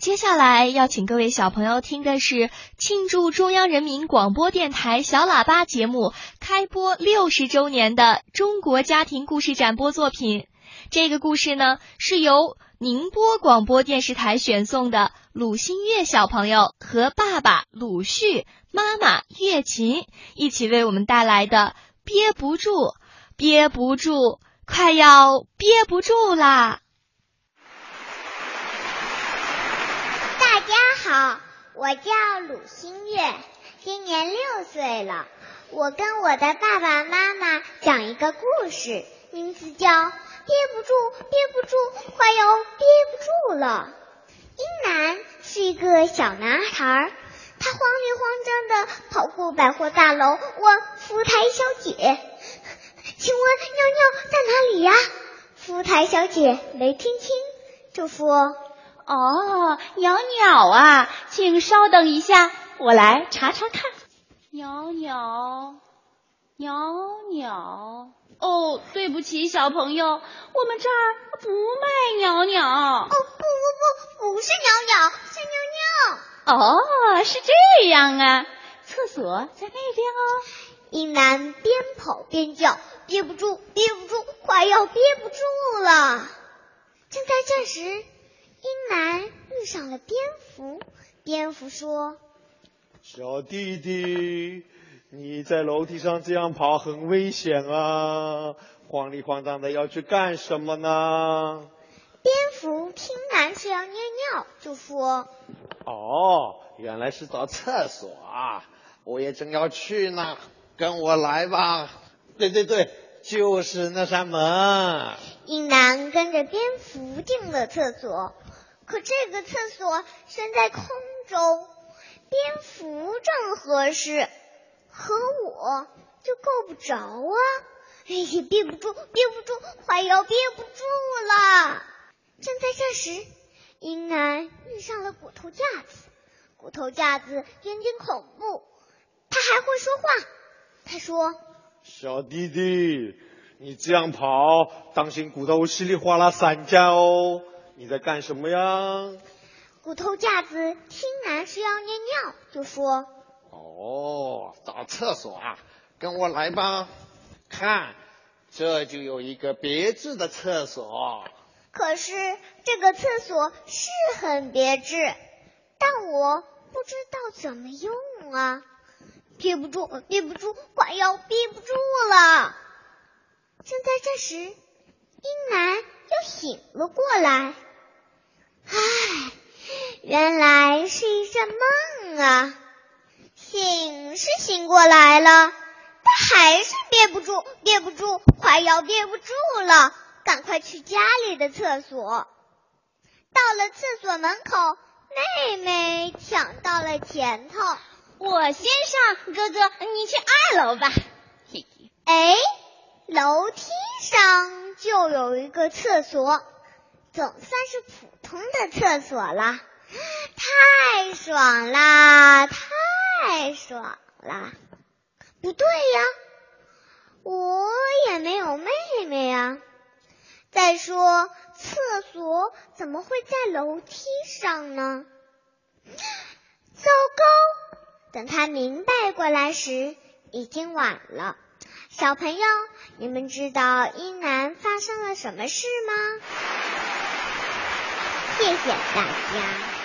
接下来要请各位小朋友听的是庆祝中央人民广播电台小喇叭节目开播六十周年的中国家庭故事展播作品。这个故事呢，是由宁波广播电视台选送的鲁新月小朋友和爸爸鲁旭、妈妈月琴一起为我们带来的。憋不住，憋不住，快要憋不住啦！大家好，我叫鲁新月，今年六岁了。我跟我的爸爸妈妈讲一个故事，名字叫《憋不住，憋不住，快要憋不住了》。英男是一个小男孩，他慌里慌张的跑过百货大楼，问服务台小姐：“请问尿尿在哪里呀？”服务台小姐没听清，就说。哦，袅袅啊，请稍等一下，我来查查看。袅袅，袅袅。哦，对不起，小朋友，我们这儿不卖袅袅。哦，不不不，不是袅袅，是尿尿。哦，是这样啊，厕所在那边哦。一男边跑边叫，憋不住，憋不住，快要憋不住了。正在这时。英男遇上了蝙蝠，蝙蝠说：“小弟弟，你在楼梯上这样跑很危险啊，慌里慌张的要去干什么呢？”蝙蝠听男是要尿尿，就说：“哦，原来是找厕所啊，我也正要去呢，跟我来吧。”对对对，就是那扇门。英男跟着蝙蝠进了厕所。可这个厕所悬在空中，蝙蝠正合适，和我就够不着啊！哎呀，憋不住，憋不住，快要憋不住了！正在这时，英男遇上了骨头架子，骨头架子有点恐怖，他还会说话。他说：“小弟弟，你这样跑，当心骨头稀里哗啦散架哦。”你在干什么呀？骨头架子听男是要尿尿，就说：“哦，找厕所啊，跟我来吧。看，这就有一个别致的厕所。可是这个厕所是很别致，但我不知道怎么用啊，憋不住，憋不住，快要憋不住了。正在这时，英男又醒了过来。唉，原来是一阵梦啊！醒是醒过来了，但还是憋不住，憋不住，快要憋不住了。赶快去家里的厕所。到了厕所门口，妹妹抢到了前头。我先上，哥哥你去二楼吧。嘿嘿。哎，楼梯上就有一个厕所。总算是普通的厕所了，太爽啦，太爽啦！不对呀，我也没有妹妹呀。再说，厕所怎么会在楼梯上呢？糟糕！等他明白过来时，已经晚了。小朋友，你们知道英男发生了什么事吗？谢谢大家。